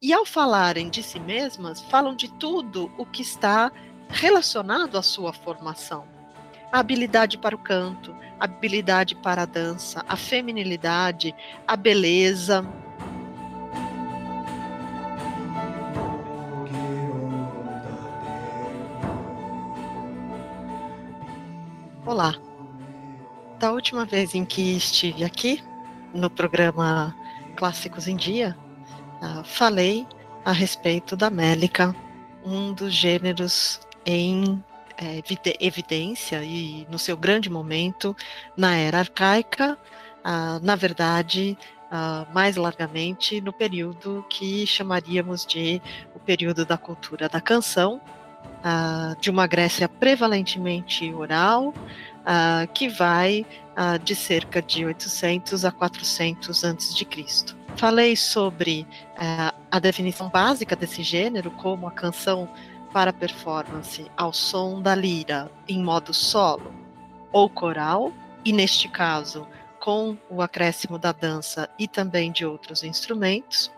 E ao falarem de si mesmas, falam de tudo o que está relacionado à sua formação. A habilidade para o canto, a habilidade para a dança, a feminilidade, a beleza. Olá. Da última vez em que estive aqui, no programa Clássicos em Dia, uh, falei a respeito da Mélica, um dos gêneros em é, evidência e no seu grande momento na era arcaica, uh, na verdade, uh, mais largamente no período que chamaríamos de o período da cultura da canção, de uma Grécia prevalentemente oral, que vai de cerca de 800 a 400 antes de Cristo. Falei sobre uh, a definição básica desse gênero como a canção para performance ao som da lira em modo solo ou coral, e neste caso com o acréscimo da dança e também de outros instrumentos,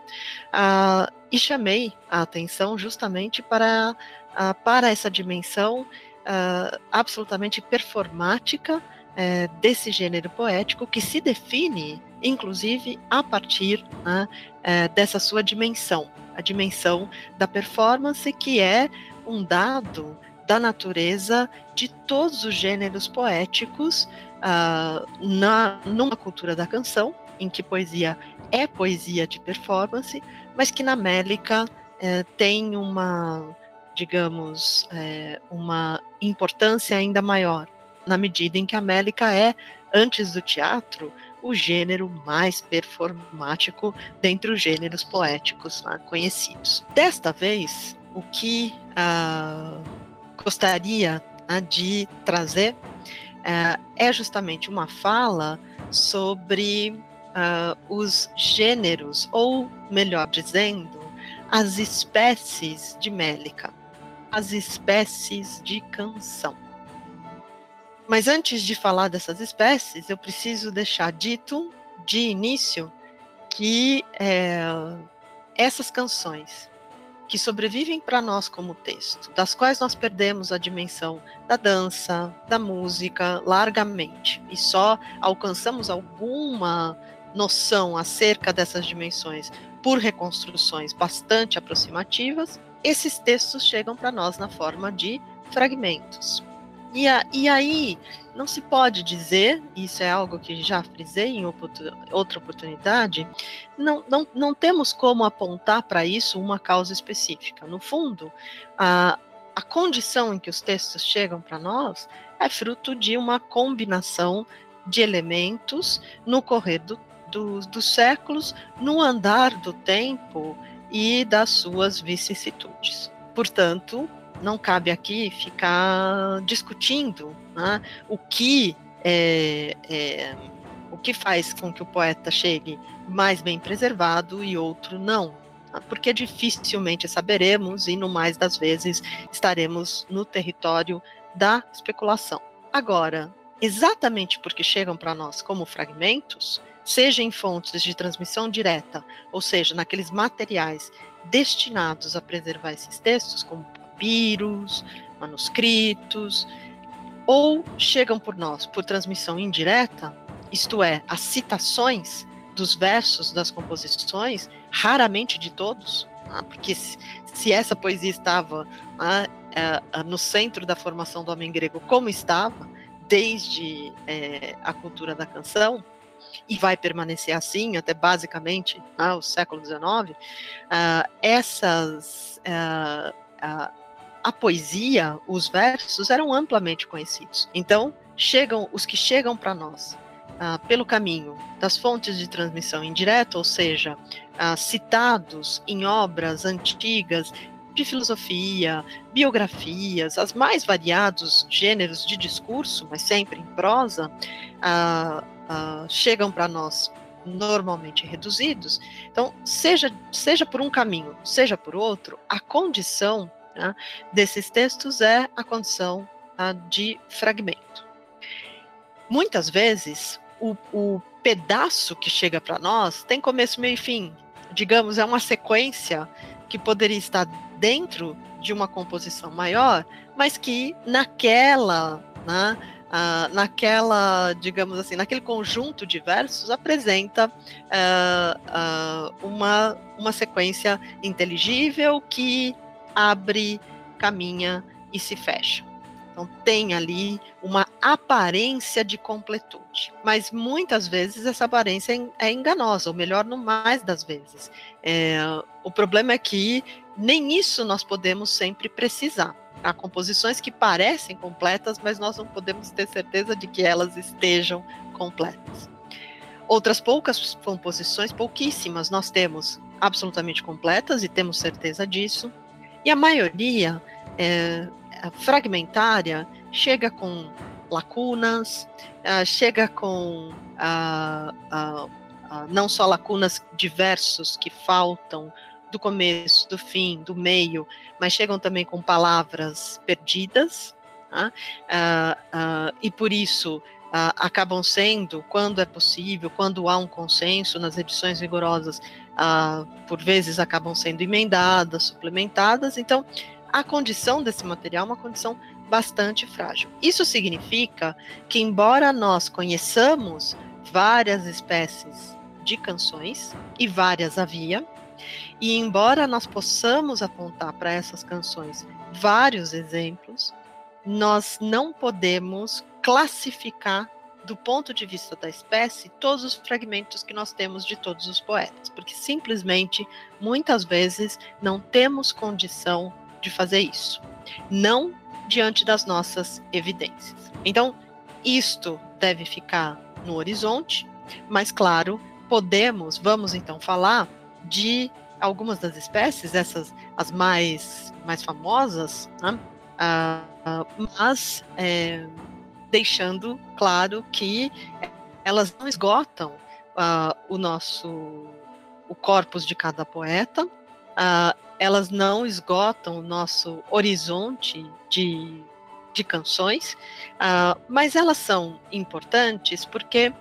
uh, e chamei a atenção justamente para, uh, para essa dimensão uh, absolutamente performática é, desse gênero poético que se define, inclusive, a partir né, é, dessa sua dimensão, a dimensão da performance, que é um dado da natureza de todos os gêneros poéticos uh, na, numa cultura da canção, em que poesia é poesia de performance, mas que na Mélica é, tem uma, digamos, é, uma importância ainda maior, na medida em que a Mélica é, antes do teatro, o gênero mais performático dentre os gêneros poéticos né, conhecidos. Desta vez, o que uh, gostaria uh, de trazer uh, é justamente uma fala sobre os gêneros, ou melhor dizendo, as espécies de Mélica, as espécies de canção. Mas antes de falar dessas espécies, eu preciso deixar dito de início que é, essas canções que sobrevivem para nós como texto, das quais nós perdemos a dimensão da dança, da música largamente e só alcançamos alguma noção acerca dessas dimensões por reconstruções bastante aproximativas, esses textos chegam para nós na forma de fragmentos. E, a, e aí, não se pode dizer, isso é algo que já frisei em outra oportunidade, não, não, não temos como apontar para isso uma causa específica. No fundo, a, a condição em que os textos chegam para nós é fruto de uma combinação de elementos no correr do, do, dos séculos, no andar do tempo e das suas vicissitudes. Portanto, não cabe aqui ficar discutindo né, o que é, é, o que faz com que o poeta chegue mais bem preservado e outro não, tá? porque dificilmente saberemos e no mais das vezes estaremos no território da especulação. Agora, exatamente porque chegam para nós como fragmentos, seja em fontes de transmissão direta, ou seja, naqueles materiais destinados a preservar esses textos, como papiros, manuscritos, ou chegam por nós por transmissão indireta, isto é, as citações dos versos das composições, raramente de todos, né, porque se, essa poesia estava né, é, no centro da formação do homem grego, como estava, desde é, a cultura da canção, e vai permanecer assim até basicamente né, o século XIX, ah, essas uh, uh, a poesia, os versos eram amplamente conhecidos. Então, chegam os que chegam para nós uh, pelo caminho das fontes de transmissão indireta, ou seja, uh, citados em obras antigas de filosofia, biografias, as mais variados gêneros de discurso, mas sempre em prosa, uh, chegam para nós normalmente reduzidos. Então, seja, seja por um caminho, seja por outro, a condição né, desses textos é a condição tá, de fragmento. Muitas vezes, o, o pedaço que chega para nós tem começo, meio e fim. digamos, é uma sequência que poderia estar dentro de uma composição maior, mas que naquela, né, uh, naquela, digamos assim, naquele conjunto de versos apresenta uh, uh, uma, uma sequência inteligível que abre, caminha e se fecha. Então tem ali uma aparência de completude, mas muitas vezes essa aparência é enganosa, ou melhor, no mais das vezes. É, o problema é que nem isso nós podemos sempre precisar. Há composições que parecem completas, mas nós não podemos ter certeza de que elas estejam completas. Outras poucas composições, pouquíssimas, nós temos absolutamente completas e temos certeza disso. E a maioria é, fragmentária chega com lacunas, uh, chega com uh, uh, não só lacunas diversos que faltam do começo, do fim, do meio, mas chegam também com palavras perdidas, tá? e por isso acabam sendo, quando é possível, quando há um consenso nas edições rigorosas, por vezes acabam sendo emendadas, suplementadas. Então, a condição desse material é uma condição bastante frágil. Isso significa que, embora nós conheçamos várias espécies de canções, e várias havia, e embora nós possamos apontar para essas canções vários exemplos, nós não podemos classificar do ponto de vista da espécie todos os fragmentos que nós temos de todos os poetas, porque simplesmente muitas vezes não temos condição de fazer isso, não diante das nossas evidências. Então, isto deve ficar no horizonte, mas claro, podemos, vamos então falar de algumas das espécies, essas as mais mais famosas, né? uh, mas é, deixando claro que elas não esgotam uh, o nosso o corpus de cada poeta, uh, elas não esgotam o nosso horizonte de, de canções, uh, mas elas são importantes porque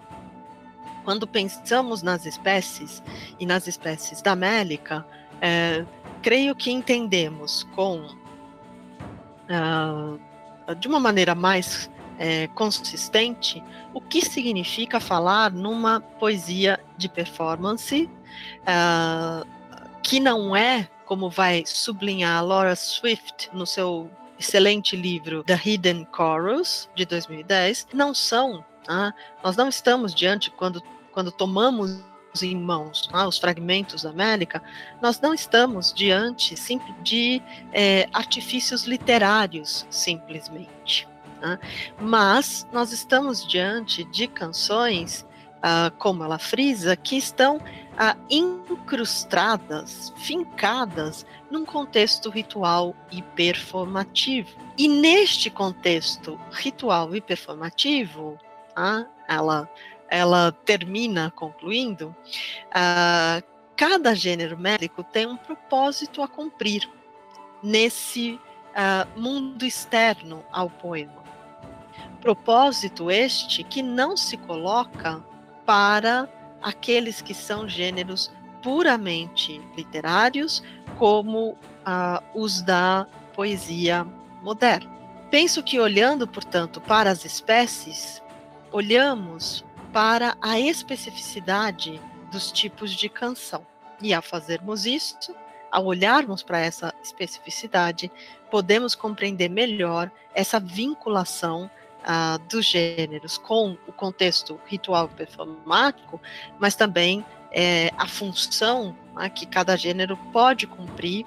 quando pensamos nas espécies e nas espécies da Mélica, é, creio que entendemos com uh, de uma maneira mais é, consistente o que significa falar numa poesia de performance uh, que não é como vai sublinhar Laura Swift no seu excelente livro The Hidden Chorus, de 2010, não são, ah, nós não estamos diante, quando, quando tomamos em mãos ah, os fragmentos da América, nós não estamos diante de é, artifícios literários, simplesmente. Ah, mas nós estamos diante de canções, ah, como ela frisa, que estão ah, incrustadas, fincadas num contexto ritual e performativo. E neste contexto ritual e performativo, ah, ela, ela termina concluindo, ah, cada gênero médico tem um propósito a cumprir nesse ah, mundo externo ao poema. Propósito este que não se coloca para aqueles que são gêneros puramente literários, como ah, os da poesia moderna. Penso que, olhando, portanto, para as espécies, olhamos para a especificidade dos tipos de canção. E ao fazermos isso, ao olharmos para essa especificidade, podemos compreender melhor essa vinculação uh, dos gêneros com o contexto ritual performático, mas também é, a função né, que cada gênero pode cumprir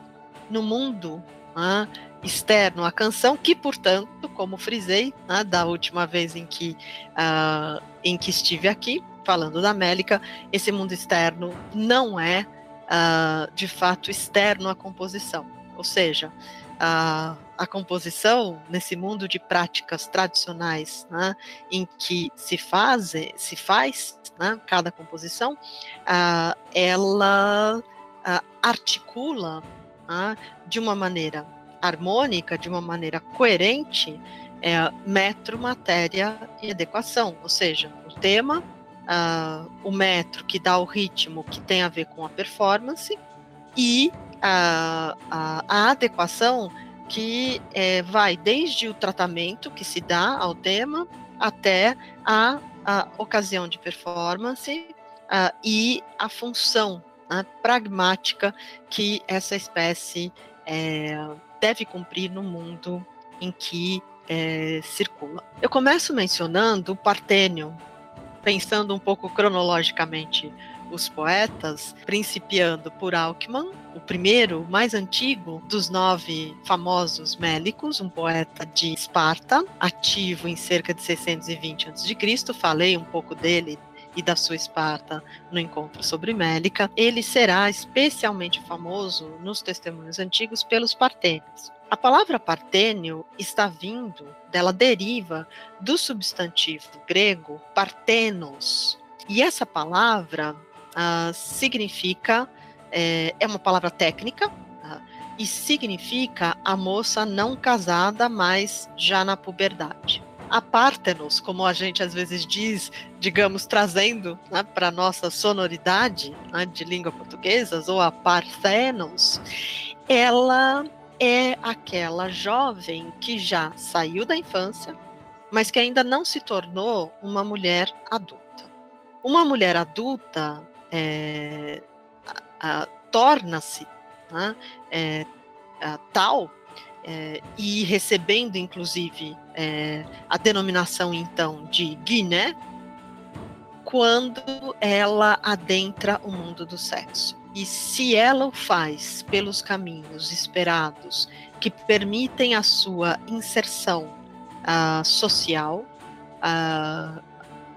no mundo né, externo à canção, que, portanto, como frisei né, da última vez em que, uh, em que estive aqui, falando da Mélica, esse mundo externo não é, uh, de fato, externo à composição. Ou seja, a, a composição nesse mundo de práticas tradicionais, né, em que se faz, se faz né, cada composição, uh, ela uh, articula uh, de uma maneira harmônica, de uma maneira coerente, é, metro, matéria e adequação, ou seja, o tema o metro, que dá o ritmo, que tem a ver com a performance, e a, a, a adequação, que é, vai desde o tratamento que se dá ao tema até a, a ocasião de performance e a função né, pragmática que essa espécie é, deve cumprir no mundo em que é, circula. Eu começo mencionando o Partênio, pensando um pouco cronologicamente os poetas, principiando por Alckmin, o primeiro, mais antigo dos nove famosos mélicos, um poeta de Esparta, ativo em cerca de 620 a.C. Falei um pouco dele e da sua Esparta no encontro sobre Mélica. Ele será especialmente famoso nos testemunhos antigos pelos partênios. A palavra partênio está vindo, dela deriva do substantivo grego partenos. E essa palavra uh, significa, é, é, uma palavra técnica, uh, e significa a moça não casada, mas já na puberdade. A Partenos, como a gente às vezes diz, digamos, trazendo né, para nossa sonoridade né, de língua portuguesa, ou a Parthenos, ela é aquela jovem que já saiu da infância, mas que ainda não se tornou uma mulher adulta. Uma mulher adulta é, torna-se né, é, tal é, e recebendo inclusive é, a denominação então de Guiné quando ela adentra o mundo do sexo. E se ela o faz pelos caminhos esperados que permitem a sua inserção uh, social, uh,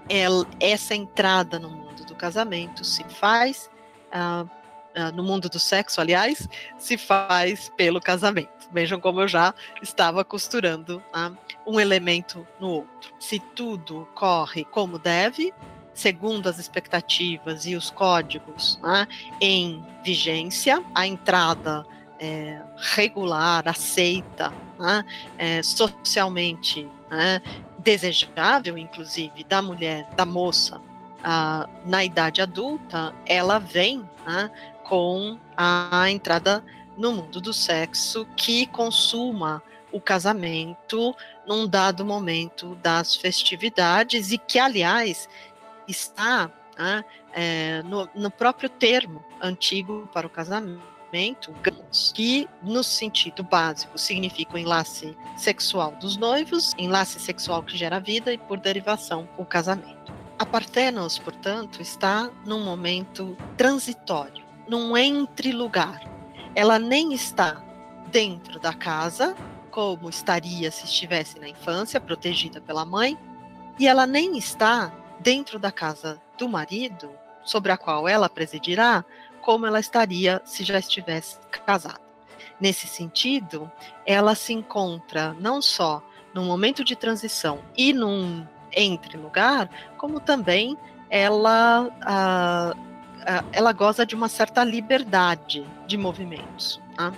ela, essa entrada no mundo casamento se faz, uh, uh, no mundo do sexo, aliás, se faz pelo casamento. Vejam como eu já estava costurando uh, um elemento no outro. Se tudo corre como deve, segundo as expectativas e os códigos em vigência, a entrada é, regular, aceita, é, socialmente né, desejável, inclusive, da mulher, da moça na idade adulta, ela vem né, com a entrada no mundo do sexo que consuma o casamento num dado momento das festividades e que, aliás, está né, é, no, no, próprio termo antigo para o casamento, que no sentido básico significa o enlace sexual dos noivos, enlace sexual que gera vida e, por derivação, o casamento. A Parthenos, portanto, está num momento transitório, num entre-lugar. Ela nem está dentro da casa, como estaria se estivesse na infância, protegida pela mãe, e ela nem está dentro da casa do marido, sobre a qual ela presidirá, como ela estaria se já estivesse casada. Nesse sentido, ela se encontra não só num momento de transição e num entre lugar, como também ela, ela goza de uma certa liberdade de movimentos, tá?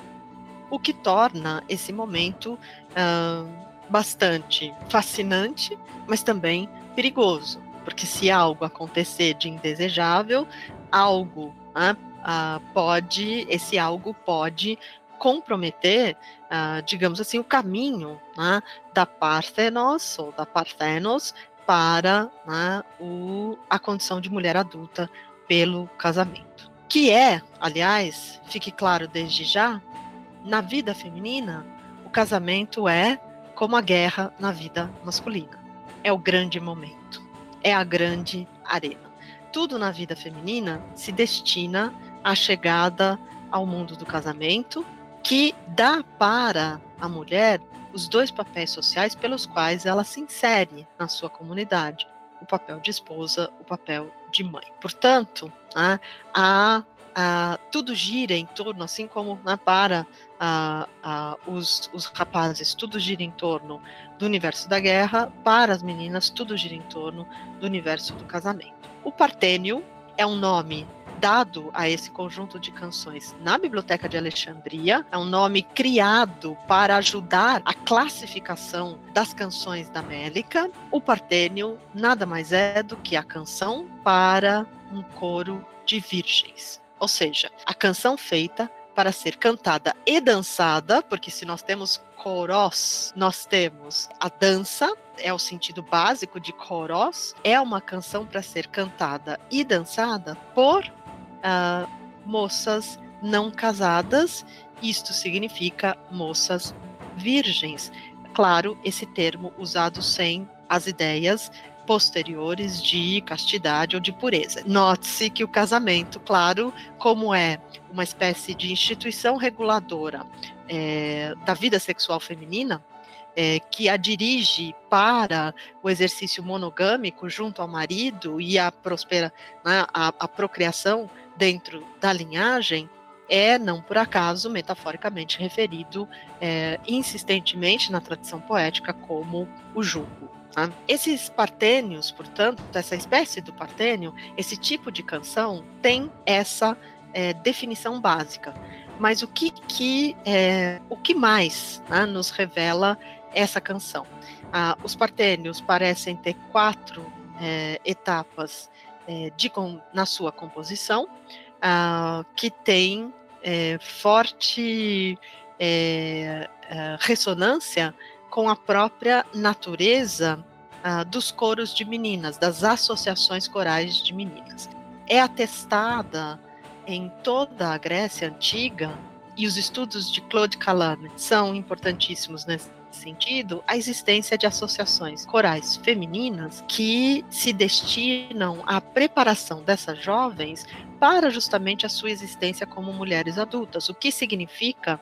o que torna esse momento bastante fascinante, mas também perigoso, porque se algo acontecer de indesejável, algo pode, esse algo pode comprometer, uh, digamos assim, o caminho né, da Parthenos ou da Parthenos para né, o, a condição de mulher adulta pelo casamento. Que é, aliás, fique claro desde já, na vida feminina, o casamento é como a guerra na vida masculina. É o grande momento, é a grande arena. Tudo na vida feminina se destina à chegada ao mundo do casamento que dá para a mulher os dois papéis sociais pelos quais ela se insere na sua comunidade: o papel de esposa, o papel de mãe. Portanto, né, a, a, tudo gira em torno, assim como né, para a, os, os rapazes, tudo gira em torno do universo da guerra, para as meninas, tudo gira em torno do universo do casamento. O partênio é um nome dado a esse conjunto de canções na Biblioteca de Alexandria. É um nome criado para ajudar a classificação das canções da Mélica. O partênio nada mais é do que a canção para um coro de virgens. Ou seja, a canção feita para ser cantada e dançada, porque se nós temos coros, nós temos a dança, é o sentido básico de coros, é uma canção para ser cantada e dançada por uh, moças não casadas, isto significa moças virgens. Claro, esse termo usado sem as ideias posteriores de castidade ou de pureza. Note-se que o casamento, claro, como é uma espécie de instituição reguladora é, da vida sexual feminina, é, que a dirige para o exercício monogâmico junto ao marido e a prospera, né, a, a procriação dentro da linhagem, é, não por acaso, metaforicamente referido é, insistentemente na tradição poética como o jugo. Tá? Esses partênios, portanto, essa espécie do partênio, esse tipo de canção tem essa é, definição básica. Mas o que, que é, o que mais né, nos revela essa canção? Ah, os partênios parecem ter quatro é, etapas é, de, na sua composição, ah, que tem é, forte é, é, ressonância com a própria natureza uh, dos coros de meninas, das associações corais de meninas. É atestada em toda a Grécia Antiga, e os estudos de Claude Calame são importantíssimos nesse sentido, a existência de associações corais femininas que se destinam à preparação dessas jovens para justamente a sua existência como mulheres adultas, o que significa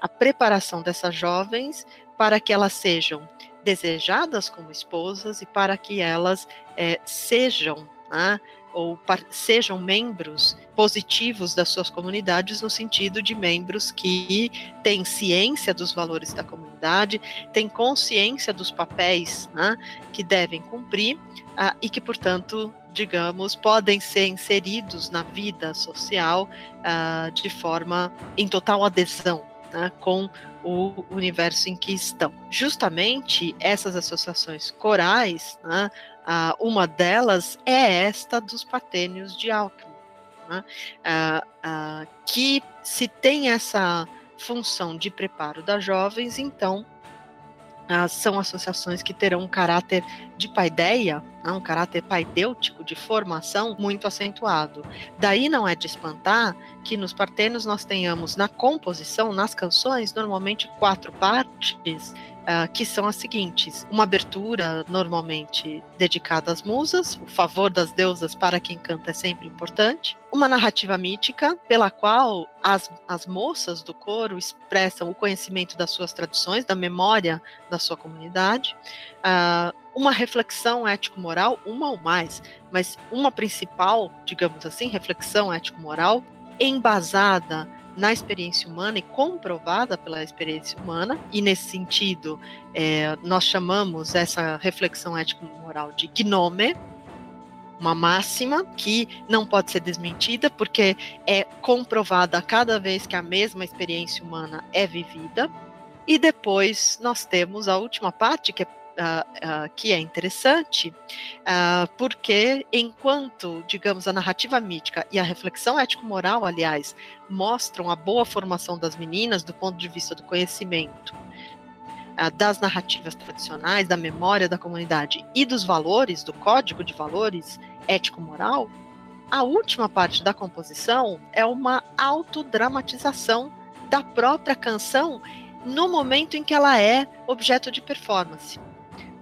a preparação dessas jovens para que elas sejam desejadas como esposas e para que elas é, sejam né, ou sejam membros positivos das suas comunidades no sentido de membros que têm ciência dos valores da comunidade, têm consciência dos papéis né, que devem cumprir uh, e que, portanto, digamos, podem ser inseridos na vida social uh, de forma em total adesão né, com o universo em que estão. Justamente essas associações corais, né, uma delas é esta dos patênios de Alckmin, né, que se tem essa função de preparo das jovens, então ah, são associações que terão um caráter de paideia, né, um caráter paidêutico de formação muito acentuado. Daí não é de espantar que nos partenos nós tenhamos na composição, nas canções, normalmente quatro partes uh, que são as seguintes: uma abertura normalmente dedicada às musas, o favor das deusas para quem canta é sempre importante, uma narrativa mítica pela qual as, as moças do coro expressam o conhecimento das suas tradições, da memória da sua comunidade, uh, uma reflexão ético-moral, uma ou mais, mas uma principal, digamos assim, reflexão ético-moral, embasada na experiência humana e comprovada pela experiência humana, e nesse sentido, é, nós chamamos essa reflexão ético-moral de gnome, uma máxima que não pode ser desmentida, porque é comprovada cada vez que a mesma experiência humana é vivida. E depois nós temos a última parte, que é uh, uh, que é interessante, uh, porque enquanto, digamos, a narrativa mítica e a reflexão ético-moral, aliás, mostram a boa formação das meninas do ponto de vista do conhecimento, das narrativas tradicionais, da memória da comunidade e dos valores, do código de valores ético-moral, a última parte da composição é uma autodramatização da própria canção no momento em que ela é objeto de performance.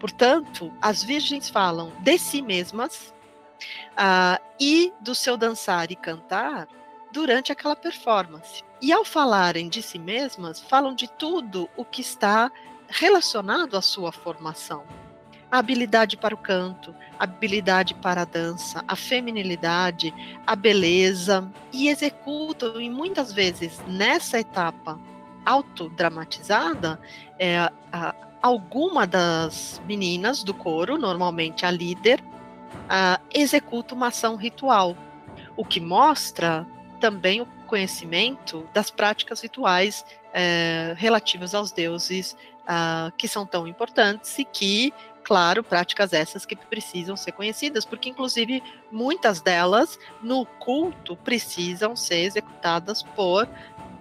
Portanto, as virgens falam de si mesmas uh, e do seu dançar e cantar durante aquela performance. E ao falarem de si mesmas, falam de tudo o que está relacionado à sua formação. A habilidade para o canto, a habilidade para a dança, a feminilidade, a beleza, e executam, e muitas vezes nessa etapa autodramatizada, é, a, alguma das meninas do coro, normalmente a líder, uh, executa uma ação ritual. o que mostra também o conhecimento das práticas rituais é, relativas aos deuses uh, que são tão importantes e que, claro, práticas essas que precisam ser conhecidas, porque inclusive muitas delas no culto precisam ser executadas por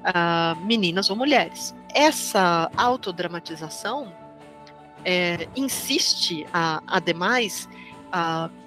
uh, meninas ou mulheres. Essa autodramatização é, insiste, ademais,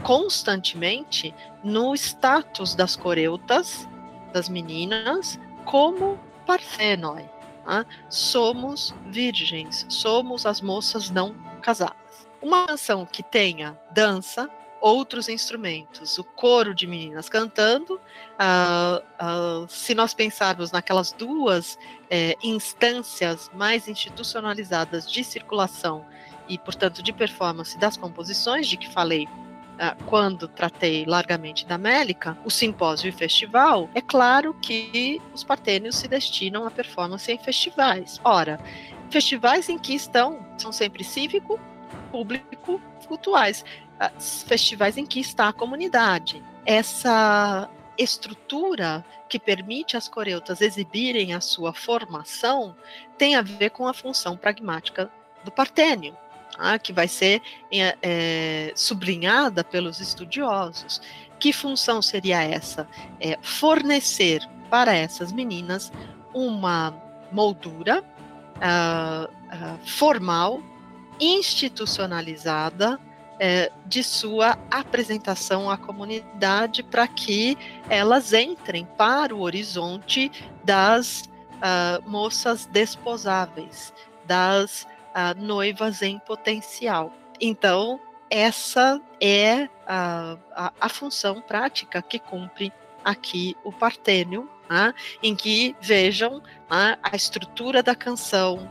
constantemente no status das coreutas, das meninas, como Parthenoi. Né? Somos virgens, somos as moças não casadas. Uma canção que tenha dança, outros instrumentos, o coro de meninas cantando. Uh, uh, se nós pensarmos naquelas duas eh, instâncias mais institucionalizadas de circulação e, portanto, de performance das composições, de que falei uh, quando tratei largamente da Mélica, o simpósio e festival, é claro que os partênios se destinam à performance em festivais. Ora, festivais em que estão, são sempre cívico, público, cultuais festivais em que está a comunidade. Essa estrutura que permite às coreutas exibirem a sua formação tem a ver com a função pragmática do partênio, tá? que vai ser é, é, sublinhada pelos estudiosos. Que função seria essa? É fornecer para essas meninas uma moldura uh, uh, formal, institucionalizada, é, de sua apresentação à comunidade para que elas entrem para o horizonte das uh, moças desposáveis, das uh, noivas em potencial. Então, essa é a, a, a função prática que cumpre aqui o partênio, né, em que vejam né, a estrutura da canção,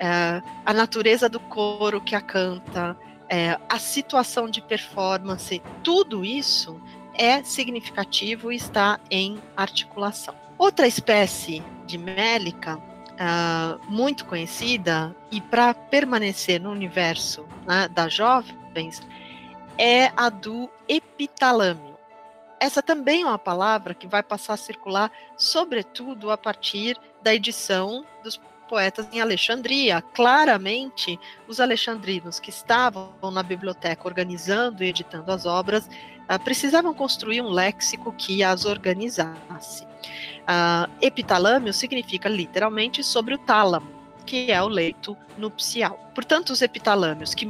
é, a natureza do coro que a canta, é, a situação de performance, tudo isso é significativo e está em articulação. Outra espécie de mélica uh, muito conhecida e para permanecer no universo né, das jovens é a do epitalâmio. Essa também é uma palavra que vai passar a circular, sobretudo a partir da edição dos poetas em Alexandria. Claramente, os alexandrinos que estavam na biblioteca organizando e editando as obras uh, precisavam construir um léxico que as organizasse. Uh, epitalâmio significa literalmente sobre o tálamo, que é o leito nupcial. Portanto, os epitalâmios que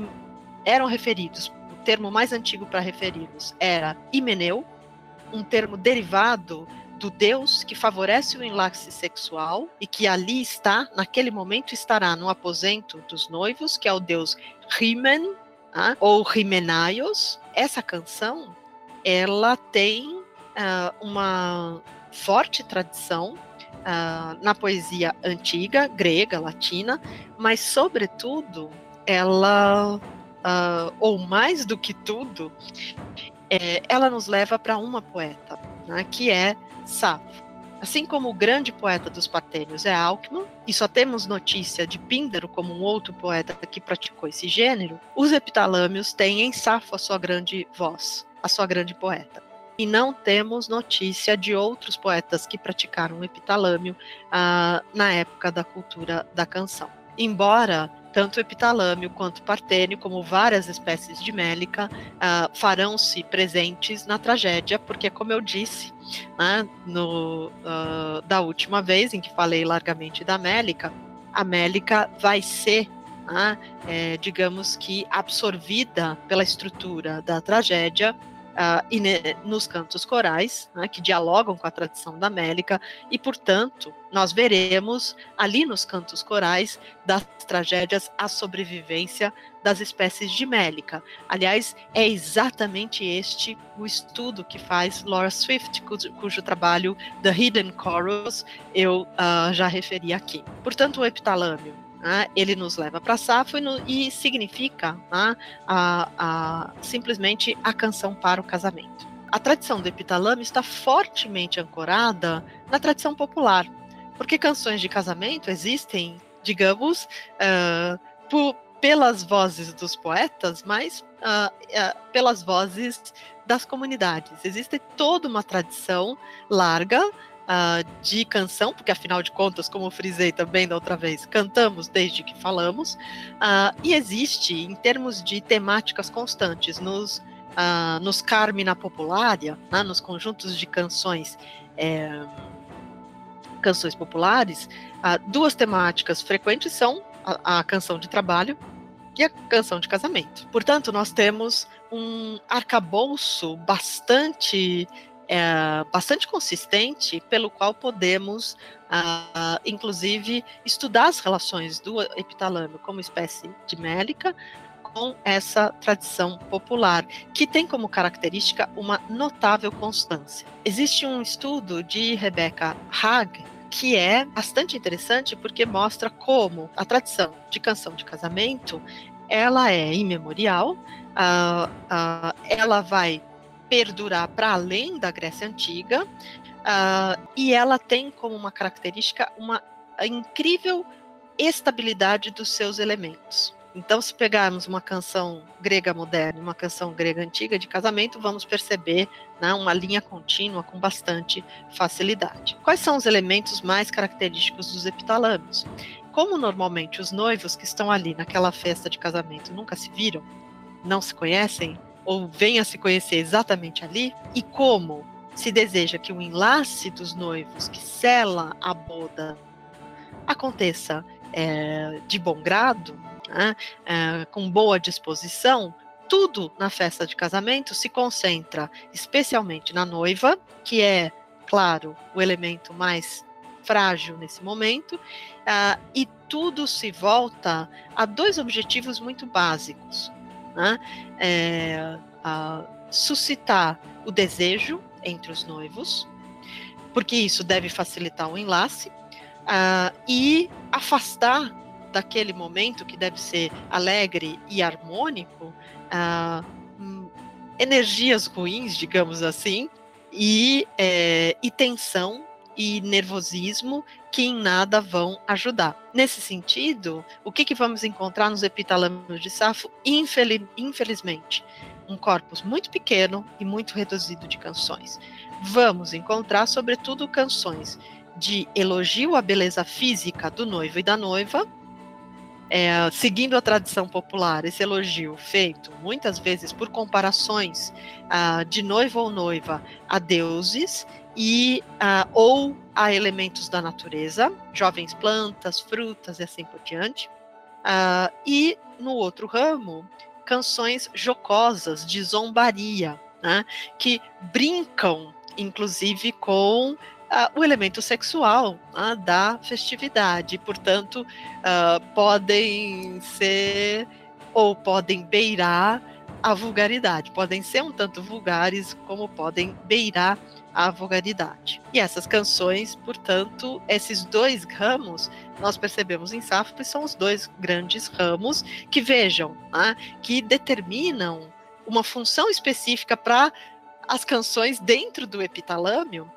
eram referidos, o termo mais antigo para referi-los era himeneu, um termo derivado do Deus que favorece o enlace sexual e que ali está, naquele momento estará no aposento dos noivos, que é o Deus Rimen, ah, ou Rimenaios. Essa canção, ela tem uh, uma forte tradição uh, na poesia antiga, grega, latina, mas, sobretudo, ela, ou mais do que tudo, é, ela nos leva para uma poeta, né, que é Safo. Assim como o grande poeta dos partênios é Alckmin, e só temos notícia de Píndaro como um outro poeta que praticou esse gênero, os epitalâmios têm em Safo a sua grande voz, a sua grande poeta. E não temos notícia de outros poetas que praticaram o epitalâmio ah, na época da cultura da canção. Embora tanto o epitalâmio quanto o partênio, como várias espécies de mélica, uh, farão-se presentes na tragédia, porque, como eu disse né, no, uh, da última vez em que falei largamente da mélica, a mélica vai ser é, digamos que absorvida pela estrutura da tragédia uh, e ne, nos cantos corais, né, que dialogam com a tradição da Mélica, e, portanto, nós veremos ali nos cantos corais das tragédias a sobrevivência das espécies de Mélica. Aliás, é exatamente este o estudo que faz Laura Swift, cujo, cujo trabalho The Hidden Chorus eu uh, já referi aqui. Portanto, o epitalâmio né, ele nos leva para Safo e, no, e significa né, a, a, simplesmente a canção para o casamento. A tradição do epitalame está fortemente ancorada na tradição popular, porque canções de casamento existem, digamos, uh, por, pelas vozes dos poetas, mas uh, uh, pelas vozes das comunidades. Existe toda uma tradição larga uh, de canção, porque afinal de contas, como frisei também da outra vez, cantamos desde que falamos, uh, e existe, em termos de temáticas constantes, nos, uh, nos Carmina Populária, né, nos conjuntos de canções. É, canções populares, duas temáticas frequentes são a, a canção de trabalho e a canção de casamento. Portanto, nós temos um arcabouço bastante é, bastante consistente, pelo qual podemos, ah, inclusive, estudar as relações do epitalâmio como espécie de mélica com essa tradição popular, que tem como característica uma notável constância. Existe um estudo de Rebecca Haag, que é bastante interessante porque mostra como a tradição de canção de casamento ela é imemorial, uh, uh, ela vai perdurar para além da Grécia Antiga, uh, e ela tem como uma característica uma incrível estabilidade dos seus elementos. Então, se pegarmos uma canção grega moderna e uma canção grega antiga de casamento, vamos perceber né, uma linha contínua com bastante facilidade. Quais são os elementos mais característicos dos epitalâmios? Como normalmente os noivos que estão ali naquela festa de casamento nunca se viram, não se conhecem, ou venham a se conhecer exatamente ali, e como se deseja que o enlace dos noivos que sela a boda aconteça é, de bom grado, né, é, com boa disposição, tudo na festa de casamento se concentra especialmente na noiva, que é, claro, o elemento mais frágil nesse momento, uh, e tudo se volta a dois objetivos muito básicos. Né? É, uh, suscitar o desejo entre os noivos, porque isso deve facilitar o enlace, uh, e afastar daquele momento que deve ser alegre e harmônico, uh, energias ruins, digamos assim, e, é, e tensão e nervosismo que em nada vão ajudar. Nesse sentido, o que, que vamos encontrar nos epitalâmios de Safo? Infeliz, infelizmente, um corpus muito pequeno e muito reduzido de canções. Vamos encontrar, sobretudo, canções de elogio à beleza física do noivo e da noiva, é, seguindo a tradição popular, esse elogio feito muitas vezes por comparações ah, de noivo ou noiva a deuses e ah, ou a elementos da natureza, jovens plantas, frutas e assim por diante. Ah, e no outro ramo, canções jocosas de zombaria, né, que brincam, inclusive, com uh, o elemento sexual uh, da festividade. Portanto, uh, podem ser ou podem beirar a vulgaridade. Podem ser um tanto vulgares, como podem beirar a vulgaridade. E essas canções, portanto, esses dois ramos, nós percebemos em Safo, são os dois grandes ramos que vejam, né, que determinam uma função específica para as canções dentro do epitalâmio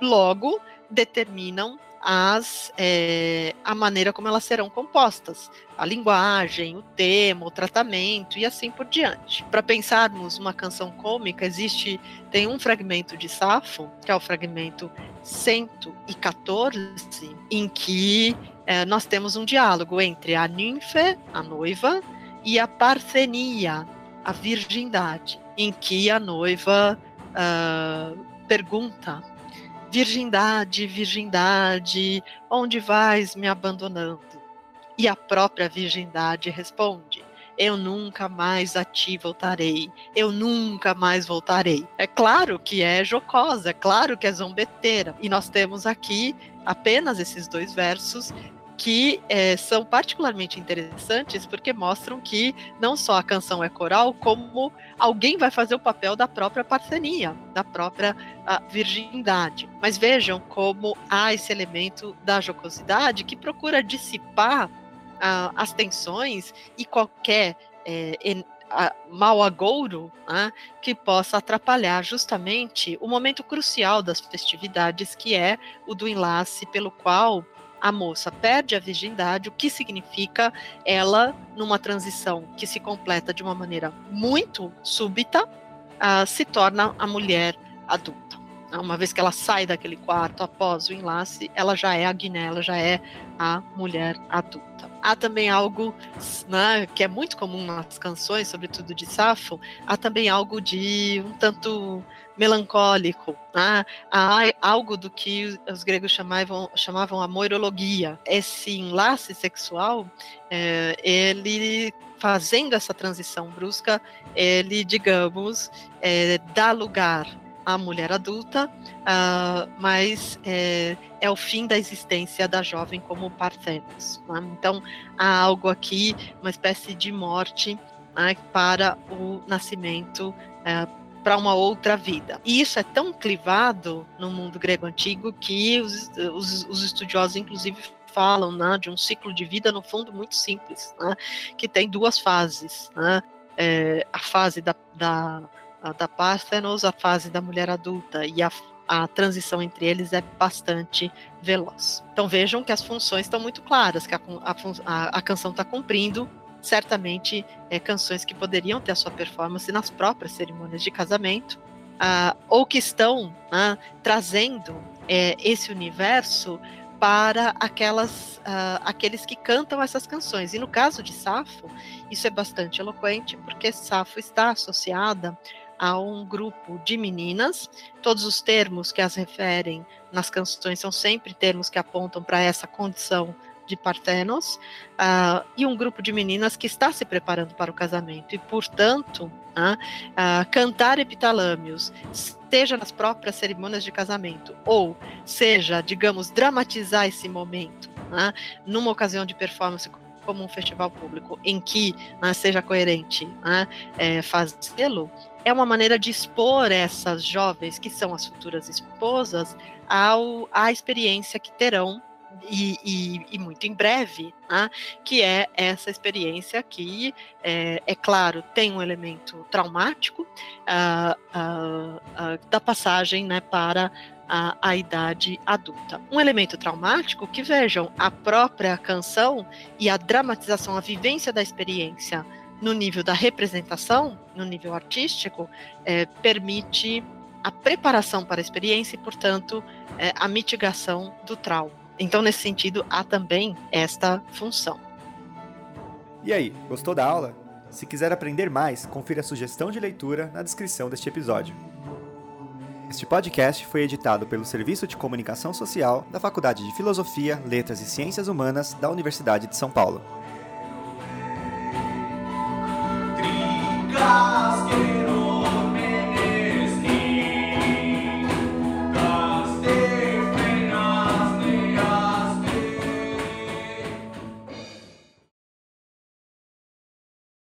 logo determinam as, é, a maneira como elas serão compostas, a linguagem, o tema, o tratamento e assim por diante. Para pensarmos uma canção cômica, existe tem um fragmento de Safo, que é o fragmento 114, em que é, nós temos um diálogo entre a ninfe, a noiva, e a parthenia, a virgindade, em que a noiva uh, pergunta Virgindade, virgindade, onde vais me abandonando? E a própria virgindade responde: Eu nunca mais a ti voltarei, eu nunca mais voltarei. É claro que é jocosa, é claro que é zombeteira. E nós temos aqui apenas esses dois versos que é, são particularmente interessantes porque mostram que não só a canção é coral, como alguém vai fazer o papel da própria parceria, da própria virgindade. Mas vejam como há esse elemento da jocosidade que procura dissipar as tensões e qualquer é, en, a, mal agouro né, que possa atrapalhar justamente o momento crucial das festividades, que é o do enlace pelo qual a moça perde a virgindade, o que significa ela, numa transição que se completa de uma maneira muito súbita, uh, se torna a mulher adulta. Uma vez que ela sai daquele quarto após o enlace, ela já é a Guiné, ela já é a mulher adulta. Há também algo né, que é muito comum nas canções, sobretudo de Safo, há também algo de um tanto melancólico, né? há algo do que os gregos chamavam, chamavam a moirologia. Esse enlace sexual, é, ele fazendo essa transição brusca, ele, digamos, é, dá lugar à mulher adulta, uh, mas é, é, o fim da existência da jovem como Parthenos. Né? Então, há algo aqui, uma espécie de morte né, para o nascimento. Uh, para uma outra vida. E isso é tão clivado no mundo grego antigo que os, os, os estudiosos, inclusive, falam né, de um ciclo de vida, no fundo, muito simples, né, que tem duas fases. Né, é, a fase da, da, da Parthenos, a fase da mulher adulta, e a, a transição entre eles é bastante veloz. Então vejam que as funções estão muito claras, que a, a, a canção está cumprindo certamente é, canções que poderiam ter a sua performance nas próprias cerimônias de casamento, uh, ou que estão uh, trazendo é, esse universo para aquelas, uh, aqueles que cantam essas canções. E no caso de Safo, isso é bastante eloquente, porque Safo está associada a um grupo de meninas. Todos os termos que as referem nas canções são sempre termos que apontam para essa condição de Parthenos, uh, e um grupo de meninas que está se preparando para o casamento. E, portanto, uh, uh, cantar epitalâmios, seja nas próprias cerimônias de casamento, ou seja, digamos, dramatizar esse momento, né, numa ocasião de performance como um festival público, em que né, seja coerente é, fazê-lo, é uma maneira de expor essas jovens, que são as futuras esposas, ao, à experiência que terão e, e, e, muito em breve, né, que é essa experiência que, é, é claro, tem um elemento traumático uh, uh, uh, da passagem né, para a, a, idade adulta. Um elemento traumático que, vejam, a própria canção e a dramatização, a vivência da experiência no nível da representação, no nível artístico, é, permite a preparação para a experiência e, portanto, é, a mitigação do trauma. Então, nesse sentido, há também esta função. E aí, gostou da aula? Se quiser aprender mais, confira a sugestão de leitura na descrição deste episódio. Este podcast foi editado pelo Serviço de Comunicação Social da Faculdade de Filosofia, Letras e Ciências Humanas da Universidade de São Paulo. basket.